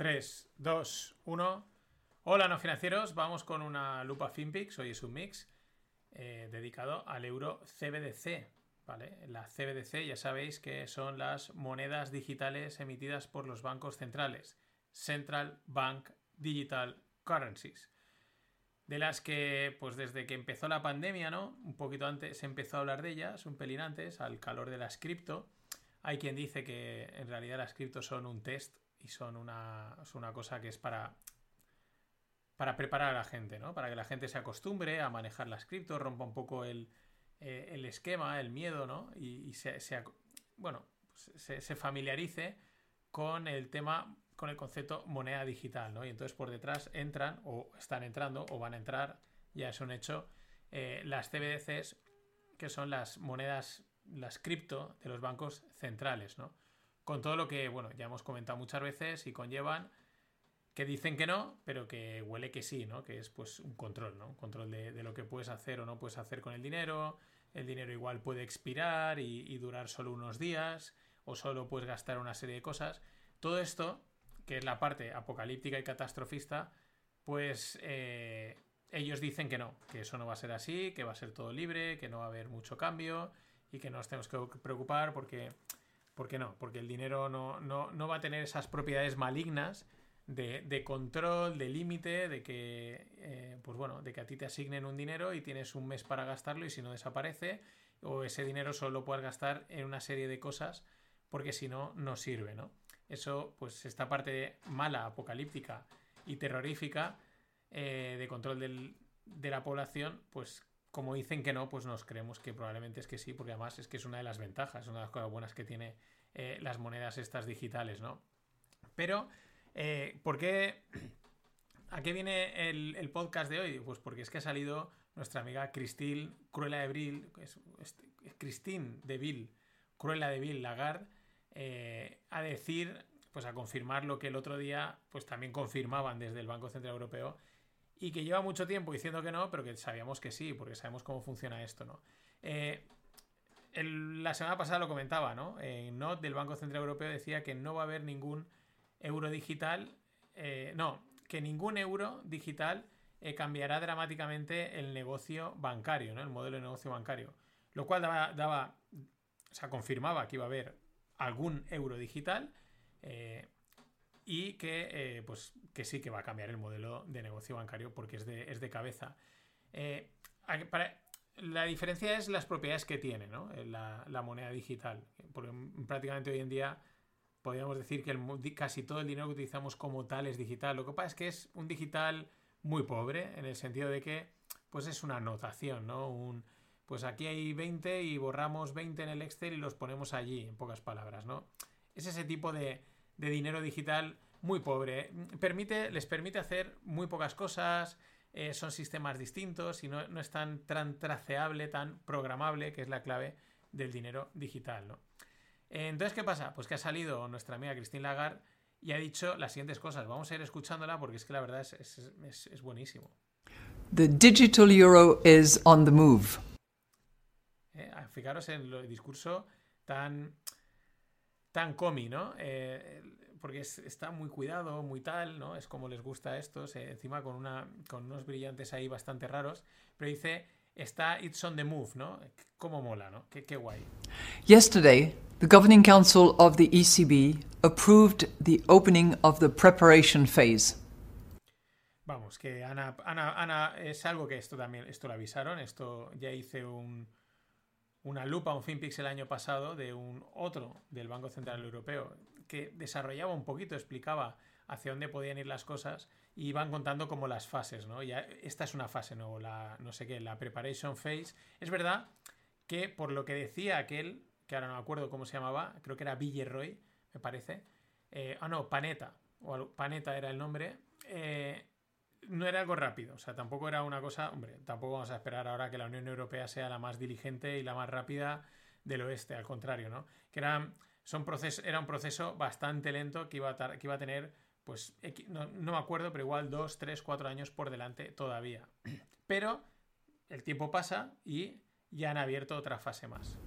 3, 2, 1. Hola, no financieros. Vamos con una lupa FinPix. Hoy es un mix eh, dedicado al euro CBDC. ¿vale? La CBDC ya sabéis que son las monedas digitales emitidas por los bancos centrales. Central Bank Digital Currencies. De las que, pues desde que empezó la pandemia, ¿no? Un poquito antes se empezó a hablar de ellas, un pelín antes, al calor de las cripto. Hay quien dice que en realidad las cripto son un test y son una, una cosa que es para, para preparar a la gente, ¿no? Para que la gente se acostumbre a manejar las cripto, rompa un poco el, eh, esquema, el miedo, ¿no? Y, se, bueno, pues se, familiarice con el tema, con el concepto moneda digital, ¿no? Y entonces por detrás entran, o están entrando, o van a entrar, ya es un hecho, eh, las CBDCs, que son las monedas las cripto de los bancos centrales, ¿no? Con todo lo que, bueno, ya hemos comentado muchas veces y conllevan que dicen que no, pero que huele que sí, ¿no? Que es pues un control, ¿no? Un control de, lo que puedes hacer o no puedes hacer con el dinero. El dinero igual puede expirar y, durar solo unos días o solo puedes gastar una serie de cosas. Todo esto, que es la parte apocalíptica y catastrofista, pues eh, ellos dicen que no, que eso no va a ser así, que va a ser todo libre, que no va a haber mucho cambio y que no nos tenemos que preocupar porque, porque no, porque el dinero no, no, va a tener esas propiedades malignas de, control, de límite, de que eh, pues bueno, de que a ti te asignen un dinero y tienes un mes para gastarlo y si no desaparece, o ese dinero solo lo puedes gastar en una serie de cosas porque si no, no sirve, ¿no? Eso, pues esta parte mala, apocalíptica y terrorífica eh, de control de la población, pues como dicen que no, pues nos creemos que probablemente es que sí, porque además es que es una de las ventajas, una de las cosas buenas que tiene eh, las monedas estas digitales, ¿no? Pero, eh, ¿por qué? ¿A qué viene el, podcast de hoy? Pues porque es que ha salido nuestra amiga Christine Cruella de Vil, es, Christine de Vil, Cruella de Vil Lagarde, eh, a decir, pues a confirmar lo que el otro día, pues también confirmaban desde el Banco Central Europeo, y que lleva mucho tiempo diciendo que no, pero que sabíamos que sí, porque sabemos cómo funciona esto, ¿no? Eh, la semana pasada lo comentaba, ¿no? En NOT del Banco Central Europeo decía que no va a haber ningún euro digital, eh, no, que ningún euro digital eh, cambiará dramáticamente el negocio bancario, ¿no? El modelo de negocio bancario. Lo cual daba, daba o sea, confirmaba que iba a haber algún euro digital y que, eh, pues, que sí que va a cambiar el modelo de negocio bancario porque es de, es de cabeza. Eh, la diferencia es las propiedades que tiene ¿no? Eh, la, moneda digital. Porque prácticamente hoy en día podríamos decir que casi todo el dinero que utilizamos como tal es digital. Lo que pasa es que es un digital muy pobre en el sentido de que pues es una anotación, ¿no? Un, pues aquí hay 20 y borramos 20 en el Excel y los ponemos allí, en pocas palabras, ¿no? Es ese tipo de, de dinero digital muy pobre. Permite, les permite hacer muy pocas cosas, eh, son sistemas distintos y no, es tan, traceable, tan programable, que es la clave del dinero digital. ¿no? Entonces, ¿qué pasa? Pues que ha salido nuestra amiga Christine Lagarde y ha dicho las siguientes cosas. Vamos a ir escuchándola porque es que la verdad es, es, es buenísimo. The digital euro is on the move. Eh, fijaros en el discurso tan tan comi, ¿no? Eh, porque está muy cuidado, muy tal, ¿no? Es como les gusta a estos, encima con, una, con unos brillantes ahí bastante raros, pero dice, está It's on the move, ¿no? Cómo mola, ¿no? Qué, qué guay. Yesterday, the Governing Council of the ECB approved the opening of the preparation phase. Vamos, que Ana, Ana, Ana, es algo que esto también, esto lo avisaron, esto ya hice un, una lupa, un FinPix el año pasado de un otro del Banco Central Europeo que desarrollaba un poquito, explicaba hacia dónde podían ir las cosas y iban contando como las fases, ¿no? Ya esta es una fase, ¿no? La, no sé qué, la preparation phase. Es verdad que por lo que decía aquel, que ahora no me acuerdo cómo se llamaba, creo que era Villeroy, me parece. Eh, ah, no, Paneta, o Paneta era el nombre. Eh, no era algo rápido, o sea, tampoco era una cosa, hombre, tampoco vamos a esperar ahora que la Unión Europea sea la más diligente y la más rápida del oeste, al contrario, ¿no? Que era, son era un proceso bastante lento que iba a, que iba a tener, pues, no, me acuerdo, pero igual dos, tres, cuatro años por delante todavía. Pero el tiempo pasa y ya han abierto otra fase más.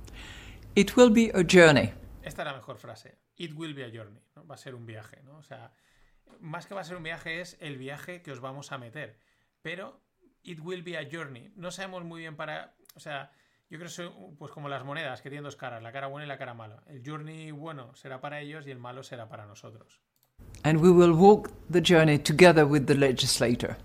It will be a journey. Esta es la mejor frase. It will be a journey, ¿no? Va a ser un viaje, ¿no? O sea, más que va a ser un viaje, es el viaje que os vamos a meter. Pero it will be a journey. No sabemos muy bien para. O sea, yo creo que son pues como las monedas que tienen dos caras, la cara buena y la cara mala. El journey bueno será para ellos y el malo será para nosotros. And we will walk the journey together with the legislator.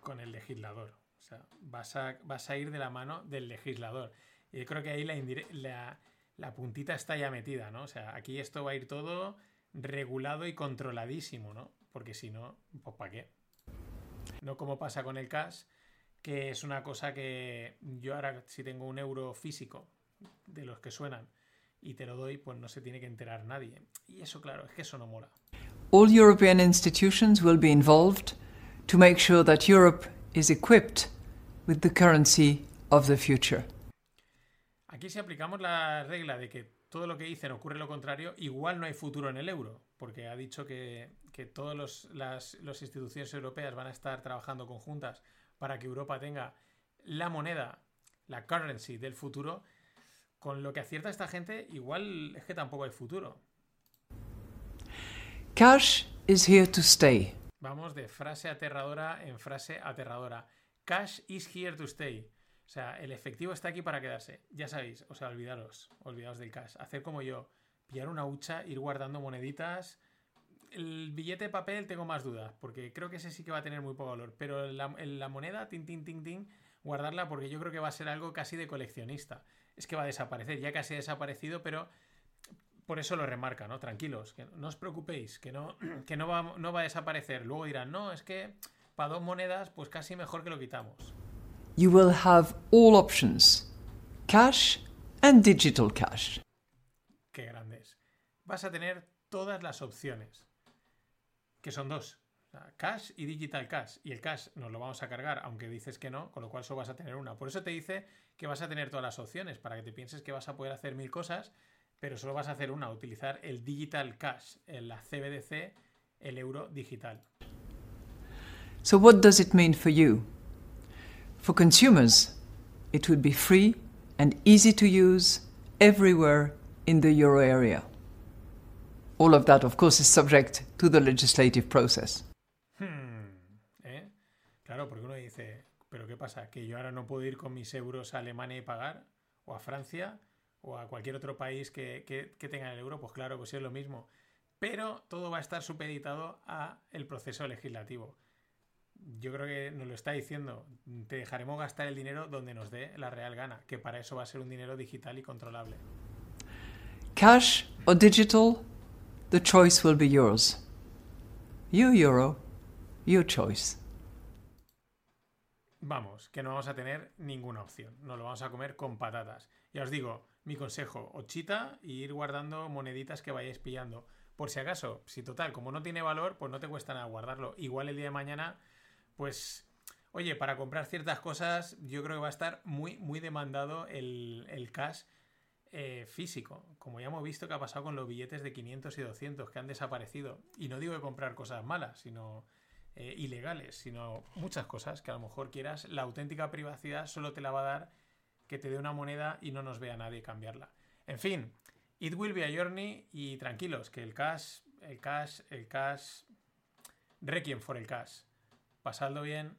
Con el legislador. O sea, vas a, vas a ir de la mano del legislador. Y yo creo que ahí la, la, la puntita está ya metida, ¿no? O sea, aquí esto va a ir todo regulado y controladísimo, ¿no? Porque si no, pues ¿para qué? No como pasa con el cash, que es una cosa que yo ahora si tengo un euro físico de los que suenan y te lo doy, pues no se tiene que enterar nadie. Y eso, claro, es que eso no mola. All European institutions will be involved to make sure that Europe is equipped with the currency of the future. Aquí si aplicamos la regla de que todo lo que dicen ocurre lo contrario, igual no hay futuro en el euro, porque ha dicho que, que todas las instituciones europeas van a estar trabajando conjuntas para que Europa tenga la moneda, la currency del futuro, con lo que acierta esta gente, igual es que tampoco hay futuro. Cash is here to stay. Vamos de frase aterradora en frase aterradora. Cash is here to stay. O sea, el efectivo está aquí para quedarse. Ya sabéis, o sea, olvidaros, olvidaos del cash. Hacer como yo, pillar una hucha, ir guardando moneditas. El billete de papel tengo más dudas, porque creo que ese sí que va a tener muy poco valor. Pero la, moneda, tin, tin, tin, tin, guardarla porque yo creo que va a ser algo casi de coleccionista. Es que va a desaparecer, ya casi ha desaparecido, pero por eso lo remarca, ¿no? Tranquilos, que no os preocupéis, que no, que no, va, no va a desaparecer. Luego dirán, no, es que para dos monedas, pues casi mejor que lo quitamos you will have all options cash and digital cash. Qué grandes. Vas a tener todas las opciones, que son dos. Cash y digital cash. Y el cash nos lo vamos a cargar, aunque dices que no, con lo cual solo vas a tener una. Por eso te dice que vas a tener todas las opciones, para que te pienses que vas a poder hacer mil cosas, pero solo vas a hacer una, utilizar el digital cash, la CBDC, el euro digital. So what does it mean for you? For consumers, it would be free and easy to use everywhere in the euro area. All of that, of course, is subject to the legislative process. Hmm. ¿Eh? Claro, porque uno dice, ¿pero qué pasa? ¿Que yo ahora no puedo ir con mis euros a Alemania y pagar? ¿O a Francia? ¿O a cualquier otro país que, que, que tenga el euro? Pues claro, pues es lo mismo. Pero todo va a estar supeditado a el proceso legislativo yo creo que nos lo está diciendo, te dejaremos gastar el dinero donde nos dé la real gana, que para eso va a ser un dinero digital y controlable. Cash or digital, the choice will be yours. Your euro, your choice. Vamos, que no vamos a tener ninguna opción. Nos lo vamos a comer con patatas. Ya os digo, mi consejo, ochita y ir guardando moneditas que vayáis pillando. Por si acaso, si total, como no tiene valor, pues no te cuesta nada guardarlo. Igual el día de mañana pues, oye, para comprar ciertas cosas yo creo que va a estar muy, muy demandado el, cash eh, físico. Como ya hemos visto que ha pasado con los billetes de 500 y 200 que han desaparecido. Y no digo de comprar cosas malas, sino eh, ilegales, sino muchas cosas que a lo mejor quieras. La auténtica privacidad solo te la va a dar que te dé una moneda y no nos vea nadie cambiarla. En fin, it will be a journey y tranquilos, que el cash, el cash, el cash, requiem for el cash pasadlo bien